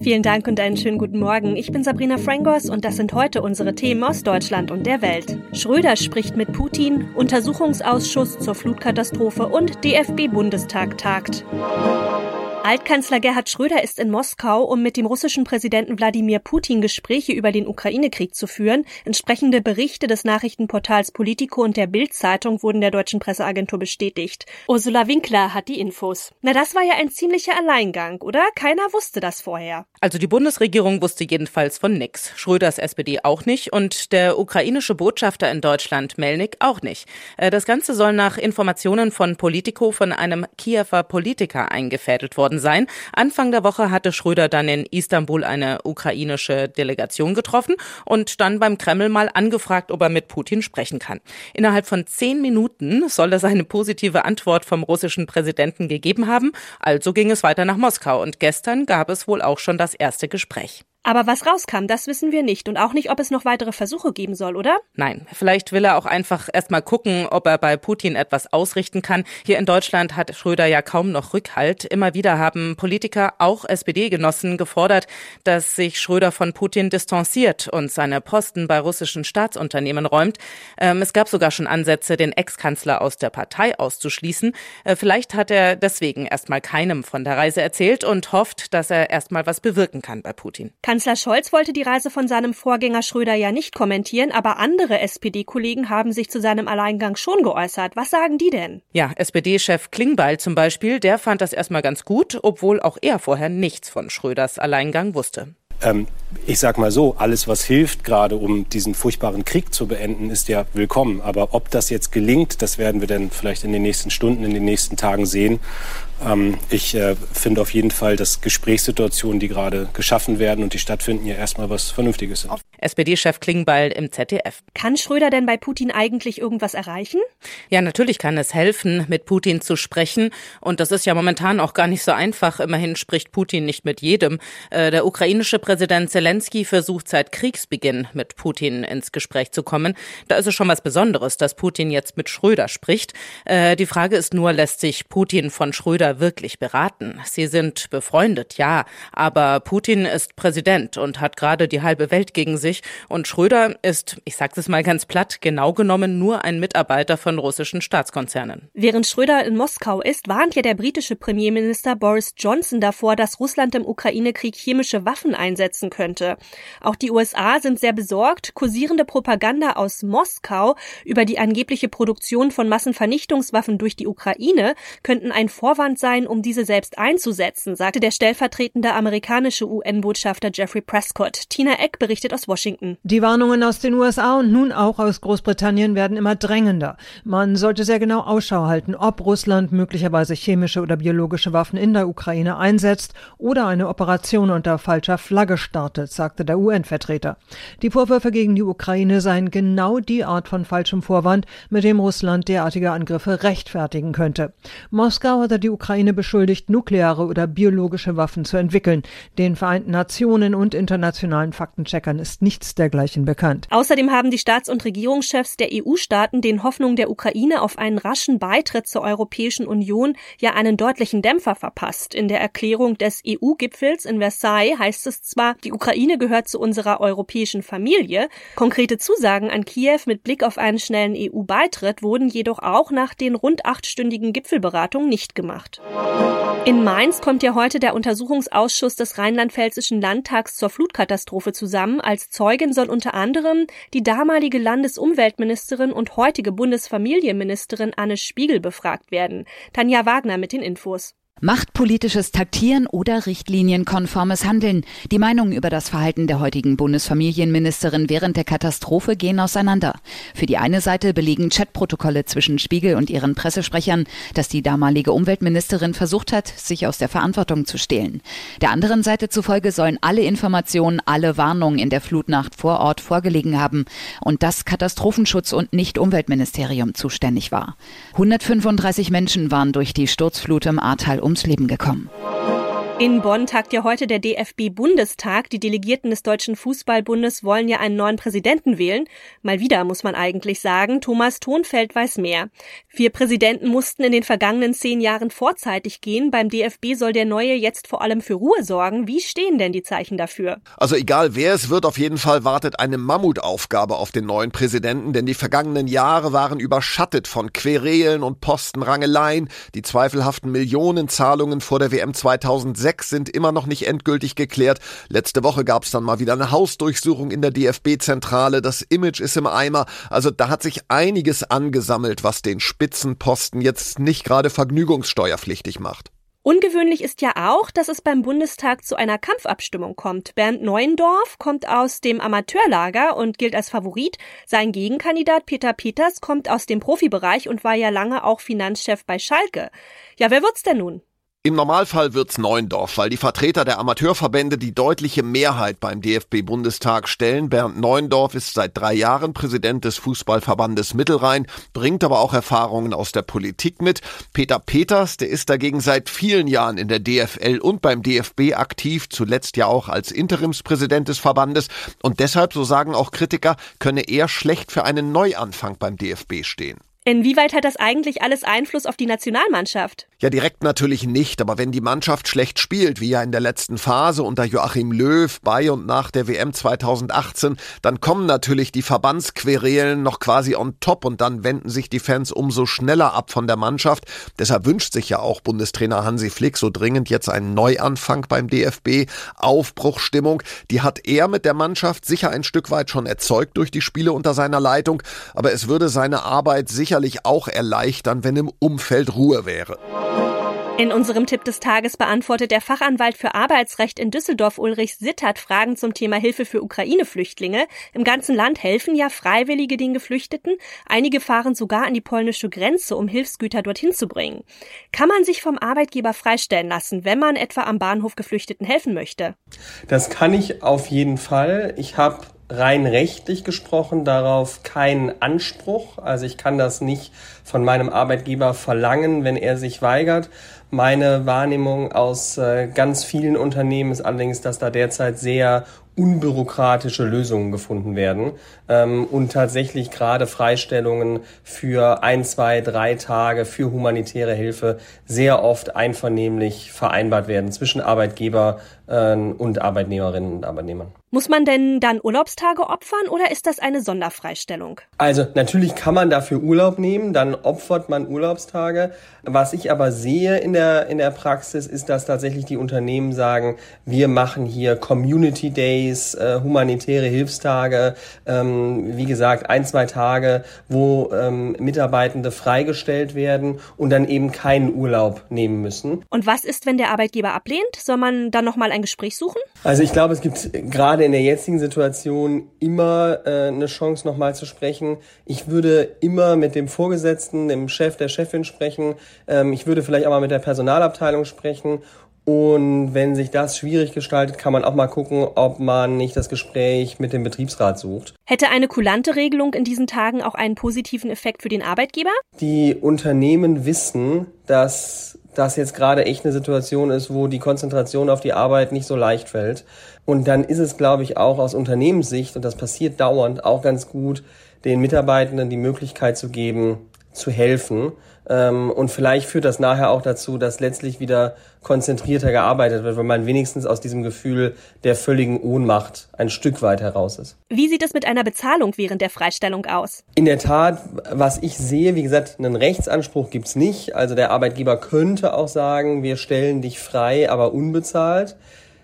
Vielen Dank und einen schönen guten Morgen. Ich bin Sabrina Frangos und das sind heute unsere Themen aus Deutschland und der Welt. Schröder spricht mit Putin, Untersuchungsausschuss zur Flutkatastrophe und DFB-Bundestag tagt. Altkanzler Gerhard Schröder ist in Moskau, um mit dem russischen Präsidenten Wladimir Putin Gespräche über den Ukraine-Krieg zu führen. Entsprechende Berichte des Nachrichtenportals Politico und der Bild-Zeitung wurden der deutschen Presseagentur bestätigt. Ursula Winkler hat die Infos. Na, das war ja ein ziemlicher Alleingang, oder? Keiner wusste das vorher. Also die Bundesregierung wusste jedenfalls von nix. Schröders SPD auch nicht und der ukrainische Botschafter in Deutschland, Melnik, auch nicht. Äh, das Ganze soll nach Informationen von Politico von einem Kiewer Politiker eingefädelt worden worden sein. Anfang der Woche hatte Schröder dann in Istanbul eine ukrainische Delegation getroffen und dann beim Kreml mal angefragt, ob er mit Putin sprechen kann. Innerhalb von zehn Minuten soll er seine positive Antwort vom russischen Präsidenten gegeben haben. Also ging es weiter nach Moskau und gestern gab es wohl auch schon das erste Gespräch. Aber was rauskam, das wissen wir nicht und auch nicht, ob es noch weitere Versuche geben soll, oder? Nein, vielleicht will er auch einfach erstmal gucken, ob er bei Putin etwas ausrichten kann. Hier in Deutschland hat Schröder ja kaum noch Rückhalt. Immer wieder haben Politiker, auch SPD-Genossen, gefordert, dass sich Schröder von Putin distanziert und seine Posten bei russischen Staatsunternehmen räumt. Ähm, es gab sogar schon Ansätze, den Ex-Kanzler aus der Partei auszuschließen. Äh, vielleicht hat er deswegen erstmal keinem von der Reise erzählt und hofft, dass er erstmal was bewirken kann bei Putin. Kann Kanzler Scholz wollte die Reise von seinem Vorgänger Schröder ja nicht kommentieren, aber andere SPD-Kollegen haben sich zu seinem Alleingang schon geäußert. Was sagen die denn? Ja, SPD-Chef Klingbeil zum Beispiel, der fand das erstmal ganz gut, obwohl auch er vorher nichts von Schröders Alleingang wusste. Ähm, ich sag mal so, alles, was hilft, gerade um diesen furchtbaren Krieg zu beenden, ist ja willkommen. Aber ob das jetzt gelingt, das werden wir dann vielleicht in den nächsten Stunden, in den nächsten Tagen sehen. Ähm, ich äh, finde auf jeden Fall, dass Gesprächssituationen, die gerade geschaffen werden und die stattfinden, ja erstmal was Vernünftiges sind. SPD-Chef Klingbeil im ZDF. Kann Schröder denn bei Putin eigentlich irgendwas erreichen? Ja, natürlich kann es helfen, mit Putin zu sprechen. Und das ist ja momentan auch gar nicht so einfach. Immerhin spricht Putin nicht mit jedem. Äh, der ukrainische Präsident Zelensky versucht seit Kriegsbeginn mit Putin ins Gespräch zu kommen. Da ist es schon was Besonderes, dass Putin jetzt mit Schröder spricht. Äh, die Frage ist nur, lässt sich Putin von Schröder wirklich beraten? Sie sind befreundet, ja. Aber Putin ist Präsident und hat gerade die halbe Welt gegen sich sich. Und Schröder ist, ich sage es mal ganz platt, genau genommen nur ein Mitarbeiter von russischen Staatskonzernen. Während Schröder in Moskau ist, warnt ja der britische Premierminister Boris Johnson davor, dass Russland im Ukraine-Krieg chemische Waffen einsetzen könnte. Auch die USA sind sehr besorgt. Kursierende Propaganda aus Moskau über die angebliche Produktion von Massenvernichtungswaffen durch die Ukraine könnten ein Vorwand sein, um diese selbst einzusetzen, sagte der stellvertretende amerikanische UN-Botschafter Jeffrey Prescott. Tina Eck berichtet aus Washington. Washington. Die Warnungen aus den USA und nun auch aus Großbritannien werden immer drängender. Man sollte sehr genau Ausschau halten, ob Russland möglicherweise chemische oder biologische Waffen in der Ukraine einsetzt oder eine Operation unter falscher Flagge startet, sagte der UN-Vertreter. Die Vorwürfe gegen die Ukraine seien genau die Art von falschem Vorwand, mit dem Russland derartige Angriffe rechtfertigen könnte. Moskau hatte die Ukraine beschuldigt, nukleare oder biologische Waffen zu entwickeln. Den Vereinten Nationen und internationalen Faktencheckern ist nichts dergleichen bekannt. Außerdem haben die Staats- und Regierungschefs der EU-Staaten den Hoffnungen der Ukraine auf einen raschen Beitritt zur Europäischen Union ja einen deutlichen Dämpfer verpasst. In der Erklärung des EU-Gipfels in Versailles heißt es zwar, die Ukraine gehört zu unserer europäischen Familie. Konkrete Zusagen an Kiew mit Blick auf einen schnellen EU-Beitritt wurden jedoch auch nach den rund achtstündigen Gipfelberatungen nicht gemacht. In Mainz kommt ja heute der Untersuchungsausschuss des Rheinland-Pfälzischen Landtags zur Flutkatastrophe zusammen. Als Zeugin soll unter anderem die damalige Landesumweltministerin und heutige Bundesfamilienministerin Anne Spiegel befragt werden. Tanja Wagner mit den Infos. Machtpolitisches Taktieren oder richtlinienkonformes Handeln. Die Meinungen über das Verhalten der heutigen Bundesfamilienministerin während der Katastrophe gehen auseinander. Für die eine Seite belegen Chatprotokolle zwischen Spiegel und ihren Pressesprechern, dass die damalige Umweltministerin versucht hat, sich aus der Verantwortung zu stehlen. Der anderen Seite zufolge sollen alle Informationen, alle Warnungen in der Flutnacht vor Ort vorgelegen haben und das Katastrophenschutz und nicht Umweltministerium zuständig war. 135 Menschen waren durch die Sturzflut im Ahrtal ums Leben gekommen. In Bonn tagt ja heute der DFB-Bundestag. Die Delegierten des Deutschen Fußballbundes wollen ja einen neuen Präsidenten wählen. Mal wieder, muss man eigentlich sagen. Thomas Thonfeld weiß mehr. Vier Präsidenten mussten in den vergangenen zehn Jahren vorzeitig gehen. Beim DFB soll der neue jetzt vor allem für Ruhe sorgen. Wie stehen denn die Zeichen dafür? Also egal wer es wird, auf jeden Fall wartet eine Mammutaufgabe auf den neuen Präsidenten, denn die vergangenen Jahre waren überschattet von Querelen und Postenrangeleien. Die zweifelhaften Millionenzahlungen vor der WM 2006 sechs sind immer noch nicht endgültig geklärt. Letzte Woche gab es dann mal wieder eine Hausdurchsuchung in der DFB-Zentrale. Das Image ist im Eimer. Also da hat sich einiges angesammelt, was den Spitzenposten jetzt nicht gerade vergnügungssteuerpflichtig macht. Ungewöhnlich ist ja auch, dass es beim Bundestag zu einer Kampfabstimmung kommt. Bernd Neuendorf kommt aus dem Amateurlager und gilt als Favorit. Sein Gegenkandidat Peter Peters kommt aus dem Profibereich und war ja lange auch Finanzchef bei Schalke. Ja, wer wird's denn nun? Im Normalfall wird's Neuendorf, weil die Vertreter der Amateurverbände die deutliche Mehrheit beim DFB-Bundestag stellen. Bernd Neuendorf ist seit drei Jahren Präsident des Fußballverbandes Mittelrhein, bringt aber auch Erfahrungen aus der Politik mit. Peter Peters, der ist dagegen seit vielen Jahren in der DFL und beim DFB aktiv, zuletzt ja auch als Interimspräsident des Verbandes. Und deshalb, so sagen auch Kritiker, könne er schlecht für einen Neuanfang beim DFB stehen. Inwieweit hat das eigentlich alles Einfluss auf die Nationalmannschaft? Ja, direkt natürlich nicht, aber wenn die Mannschaft schlecht spielt, wie ja in der letzten Phase unter Joachim Löw bei und nach der WM 2018, dann kommen natürlich die Verbandsquerelen noch quasi on top und dann wenden sich die Fans umso schneller ab von der Mannschaft. Deshalb wünscht sich ja auch Bundestrainer Hansi Flick so dringend jetzt einen Neuanfang beim DFB, Aufbruchstimmung. Die hat er mit der Mannschaft sicher ein Stück weit schon erzeugt durch die Spiele unter seiner Leitung, aber es würde seine Arbeit sicherlich auch erleichtern, wenn im Umfeld Ruhe wäre. In unserem Tipp des Tages beantwortet der Fachanwalt für Arbeitsrecht in Düsseldorf Ulrich Sittert Fragen zum Thema Hilfe für Ukraine-Flüchtlinge. Im ganzen Land helfen ja Freiwillige den Geflüchteten. Einige fahren sogar an die polnische Grenze, um Hilfsgüter dorthin zu bringen. Kann man sich vom Arbeitgeber freistellen lassen, wenn man etwa am Bahnhof Geflüchteten helfen möchte? Das kann ich auf jeden Fall. Ich habe rein rechtlich gesprochen darauf keinen Anspruch. Also ich kann das nicht von meinem Arbeitgeber verlangen, wenn er sich weigert. Meine Wahrnehmung aus äh, ganz vielen Unternehmen ist allerdings, dass da derzeit sehr unbürokratische Lösungen gefunden werden ähm, und tatsächlich gerade Freistellungen für ein, zwei, drei Tage für humanitäre Hilfe sehr oft einvernehmlich vereinbart werden zwischen Arbeitgeber äh, und Arbeitnehmerinnen und Arbeitnehmern. Muss man denn dann Urlaubstage opfern oder ist das eine Sonderfreistellung? Also natürlich kann man dafür Urlaub nehmen, dann opfert man Urlaubstage. Was ich aber sehe in der, in der Praxis ist, dass tatsächlich die Unternehmen sagen, wir machen hier Community Days, äh, humanitäre Hilfstage, ähm, wie gesagt, ein, zwei Tage, wo ähm, Mitarbeitende freigestellt werden und dann eben keinen Urlaub nehmen müssen. Und was ist, wenn der Arbeitgeber ablehnt? Soll man dann nochmal ein Gespräch suchen? Also ich glaube, es gibt gerade in der jetzigen Situation immer äh, eine Chance, nochmal zu sprechen. Ich würde immer mit dem Vorgesetzten, dem Chef, der Chefin sprechen. Ähm, ich würde vielleicht auch mal mit der Personalabteilung sprechen. Und wenn sich das schwierig gestaltet, kann man auch mal gucken, ob man nicht das Gespräch mit dem Betriebsrat sucht. Hätte eine kulante Regelung in diesen Tagen auch einen positiven Effekt für den Arbeitgeber? Die Unternehmen wissen, dass das jetzt gerade echt eine Situation ist, wo die Konzentration auf die Arbeit nicht so leicht fällt. Und dann ist es, glaube ich, auch aus Unternehmenssicht, und das passiert dauernd, auch ganz gut, den Mitarbeitenden die Möglichkeit zu geben, zu helfen. Ähm, und vielleicht führt das nachher auch dazu, dass letztlich wieder konzentrierter gearbeitet wird, weil man wenigstens aus diesem Gefühl der völligen Ohnmacht ein Stück weit heraus ist. Wie sieht es mit einer Bezahlung während der Freistellung aus? In der Tat, was ich sehe, wie gesagt, einen Rechtsanspruch gibt's nicht. Also der Arbeitgeber könnte auch sagen, wir stellen dich frei, aber unbezahlt.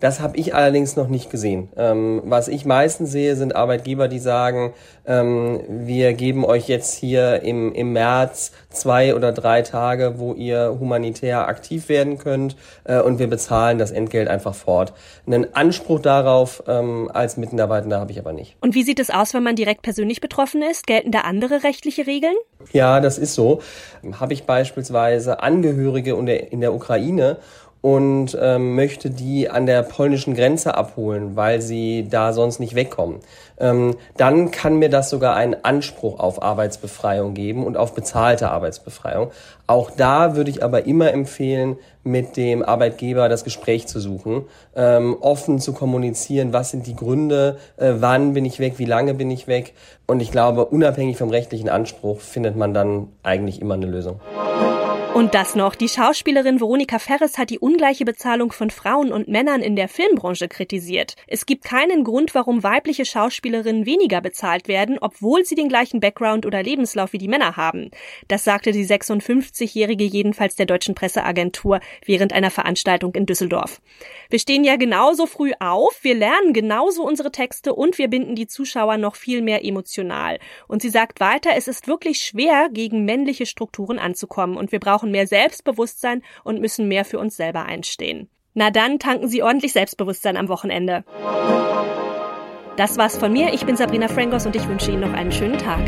Das habe ich allerdings noch nicht gesehen. Ähm, was ich meistens sehe, sind Arbeitgeber, die sagen, ähm, wir geben euch jetzt hier im, im März zwei oder drei Tage, wo ihr humanitär aktiv werden könnt äh, und wir bezahlen das Entgelt einfach fort. Einen Anspruch darauf ähm, als Mitarbeitender habe ich aber nicht. Und wie sieht es aus, wenn man direkt persönlich betroffen ist? Gelten da andere rechtliche Regeln? Ja, das ist so. Habe ich beispielsweise Angehörige in der Ukraine und ähm, möchte die an der polnischen Grenze abholen, weil sie da sonst nicht wegkommen. Ähm, dann kann mir das sogar einen Anspruch auf Arbeitsbefreiung geben und auf bezahlte Arbeitsbefreiung. Auch da würde ich aber immer empfehlen, mit dem Arbeitgeber das Gespräch zu suchen, ähm, offen zu kommunizieren, was sind die Gründe, äh, wann bin ich weg, wie lange bin ich weg. Und ich glaube, unabhängig vom rechtlichen Anspruch findet man dann eigentlich immer eine Lösung. Und das noch. Die Schauspielerin Veronika Ferres hat die ungleiche Bezahlung von Frauen und Männern in der Filmbranche kritisiert. Es gibt keinen Grund, warum weibliche Schauspielerinnen weniger bezahlt werden, obwohl sie den gleichen Background oder Lebenslauf wie die Männer haben. Das sagte die 56-Jährige jedenfalls der deutschen Presseagentur während einer Veranstaltung in Düsseldorf. Wir stehen ja genauso früh auf, wir lernen genauso unsere Texte und wir binden die Zuschauer noch viel mehr emotional. Und sie sagt weiter, es ist wirklich schwer, gegen männliche Strukturen anzukommen und wir brauchen brauchen mehr Selbstbewusstsein und müssen mehr für uns selber einstehen. Na dann tanken Sie ordentlich Selbstbewusstsein am Wochenende. Das war's von mir. Ich bin Sabrina Frangos und ich wünsche Ihnen noch einen schönen Tag.